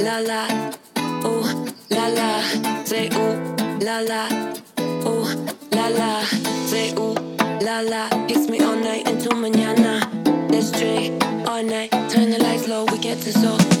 la la, oh la la, say oh la la, oh la la, say oh la la. Kiss me all night into mañana. Let's drink all night, turn the lights low, we get to so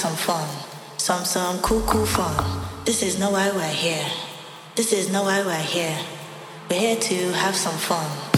some fun, some some cool cool fun. This is no why we're here. This is no why we're here. We're here to have some fun.